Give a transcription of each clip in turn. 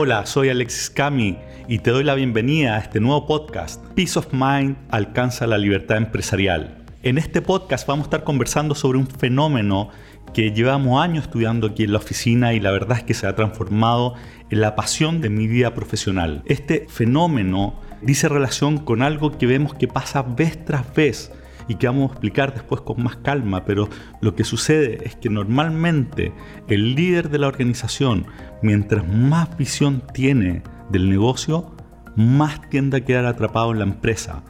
Hola, soy Alexis Cami y te doy la bienvenida a este nuevo podcast, Peace of Mind alcanza la libertad empresarial. En este podcast vamos a estar conversando sobre un fenómeno que llevamos años estudiando aquí en la oficina y la verdad es que se ha transformado en la pasión de mi vida profesional. Este fenómeno dice relación con algo que vemos que pasa vez tras vez y que vamos a explicar después con más calma, pero lo que sucede es que normalmente el líder de la organización, mientras más visión tiene del negocio, más tiende a quedar atrapado en la empresa.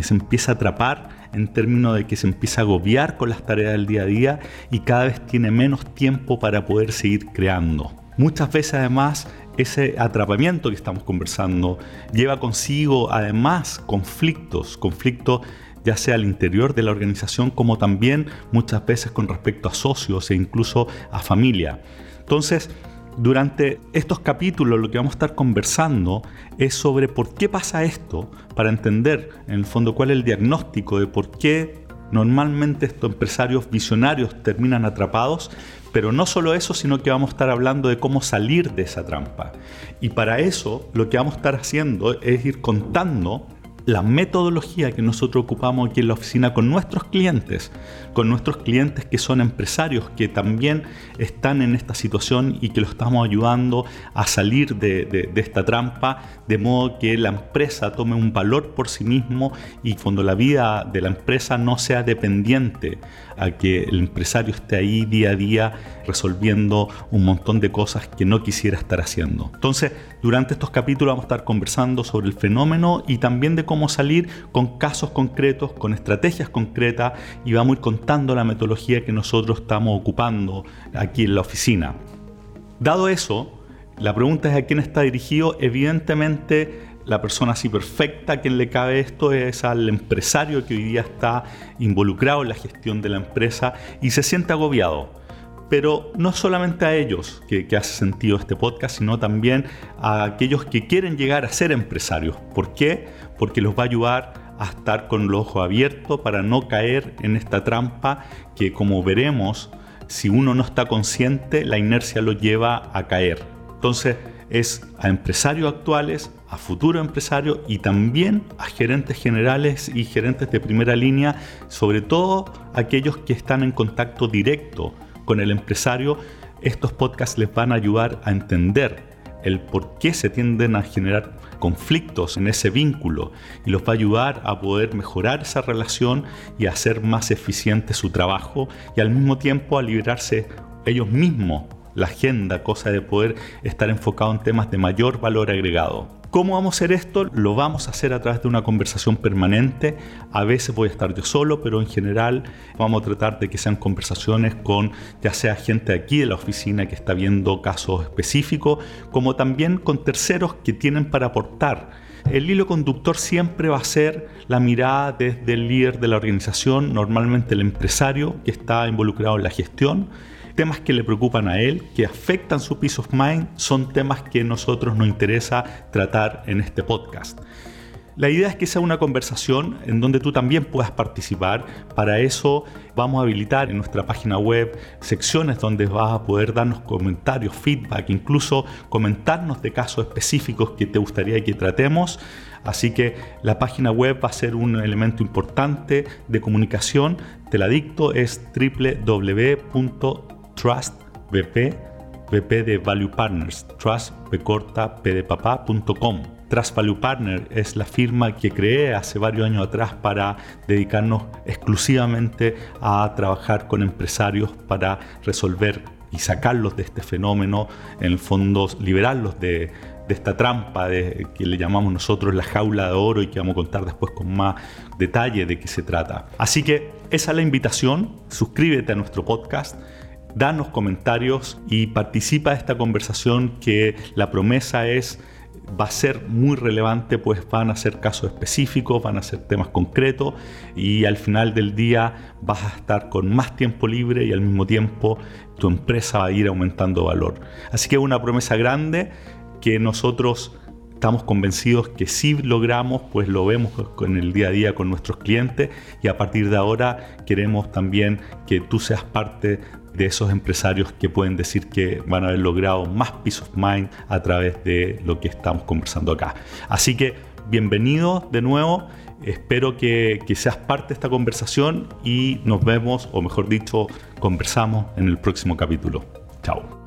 Se empieza a atrapar en términos de que se empieza a agobiar con las tareas del día a día y cada vez tiene menos tiempo para poder seguir creando. Muchas veces además ese atrapamiento que estamos conversando lleva consigo además conflictos, conflictos ya sea al interior de la organización como también muchas veces con respecto a socios e incluso a familia. Entonces, durante estos capítulos lo que vamos a estar conversando es sobre por qué pasa esto, para entender en el fondo cuál es el diagnóstico de por qué normalmente estos empresarios visionarios terminan atrapados, pero no solo eso, sino que vamos a estar hablando de cómo salir de esa trampa. Y para eso lo que vamos a estar haciendo es ir contando la metodología que nosotros ocupamos aquí en la oficina con nuestros clientes, con nuestros clientes que son empresarios, que también están en esta situación y que lo estamos ayudando a salir de, esta trampa, de modo que la empresa tome un valor por sí mismo y cuando la vida de la empresa no sea dependiente a que el empresario esté ahí día a día resolviendo un montón de cosas que no quisiera estar haciendo. Entonces, durante estos capítulos vamos a estar conversando sobre el fenómeno y también de cómo salir con casos concretos, con estrategias concretas y vamos a ir contando la metodología que nosotros estamos ocupando aquí en la oficina. Dado eso, la pregunta es a quién está dirigido. Evidentemente, la persona así perfecta a quien le cabe esto es al empresario que hoy día está involucrado en la gestión de la empresa y se siente agobiado pero no solamente a ellos que, hace sentido este podcast, sino también a aquellos que quieren llegar a ser empresarios. ¿Por qué? Porque los va a ayudar a estar con los ojos abiertos para no caer en esta trampa que como veremos, si uno no está consciente, la inercia lo lleva a caer. Entonces es a empresarios actuales, a futuros empresarios y también a gerentes generales y gerentes de primera línea, sobre todo aquellos que están en contacto directo con el empresario, estos podcasts les van a ayudar a entender el por qué se tienden a generar conflictos en ese vínculo y los va a ayudar a poder mejorar esa relación y hacer más eficiente su trabajo y al mismo tiempo a liberarse ellos mismos la agenda, cosa de poder estar enfocado en temas de mayor valor agregado. ¿Cómo vamos a hacer esto? Lo vamos a hacer a través de una conversación permanente. A veces voy a estar yo solo, pero en general vamos a tratar de que sean conversaciones con ya sea gente aquí de la oficina que está viendo casos específicos, como también con terceros que tienen para aportar. El hilo conductor siempre va a ser la mirada desde el líder de la organización, normalmente el empresario que está involucrado en la gestión, temas que le preocupan a él, que afectan su peace of mind, son temas que a nosotros nos interesa tratar en este podcast. La idea es que sea una conversación en donde tú también puedas participar. Para eso vamos a habilitar en nuestra página web secciones donde vas a poder darnos comentarios, feedback, incluso comentarnos de casos específicos que te gustaría que tratemos. Así que la página web va a ser un elemento importante de comunicación. Te la dicto, es www Trust BP, BP de Value Partners, Trust. Trust Value Partner es la firma que creé hace varios años atrás para dedicarnos exclusivamente a trabajar con empresarios para resolver y sacarlos de este fenómeno, en el fondo liberarlos de, de esta trampa de, que le llamamos nosotros la jaula de oro y que vamos a contar después con más detalle de qué se trata. Así que esa es la invitación, suscríbete a nuestro podcast danos comentarios y participa de esta conversación que la promesa es va a ser muy relevante, pues van a ser casos específicos, van a ser temas concretos y al final del día vas a estar con más tiempo libre y al mismo tiempo tu empresa va a ir aumentando valor. Así que es una promesa grande que nosotros estamos convencidos que si logramos, pues lo vemos en el día a día con nuestros clientes y a partir de ahora queremos también que tú seas parte de esos empresarios que pueden decir que van a haber logrado más peace of mind a través de lo que estamos conversando acá. Así que bienvenido de nuevo. Espero que, que, seas parte de esta conversación y nos vemos, o mejor dicho, conversamos en el próximo capítulo. Chao.